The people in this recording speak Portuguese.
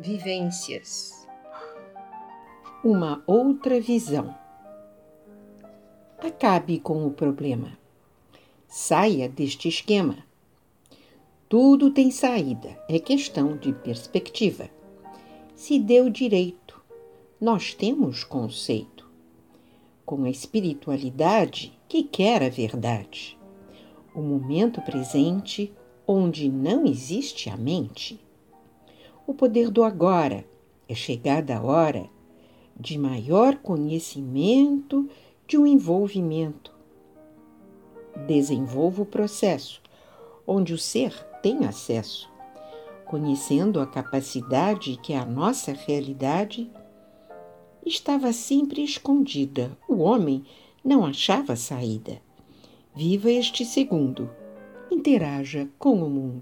Vivências. Uma outra visão. Acabe com o problema. Saia deste esquema. Tudo tem saída, é questão de perspectiva. Se deu direito, nós temos conceito. Com a espiritualidade que quer a verdade. O momento presente, onde não existe a mente o poder do agora. É chegada a hora de maior conhecimento de um envolvimento. Desenvolva o processo, onde o ser tem acesso, conhecendo a capacidade que a nossa realidade estava sempre escondida. O homem não achava saída. Viva este segundo. Interaja com o mundo.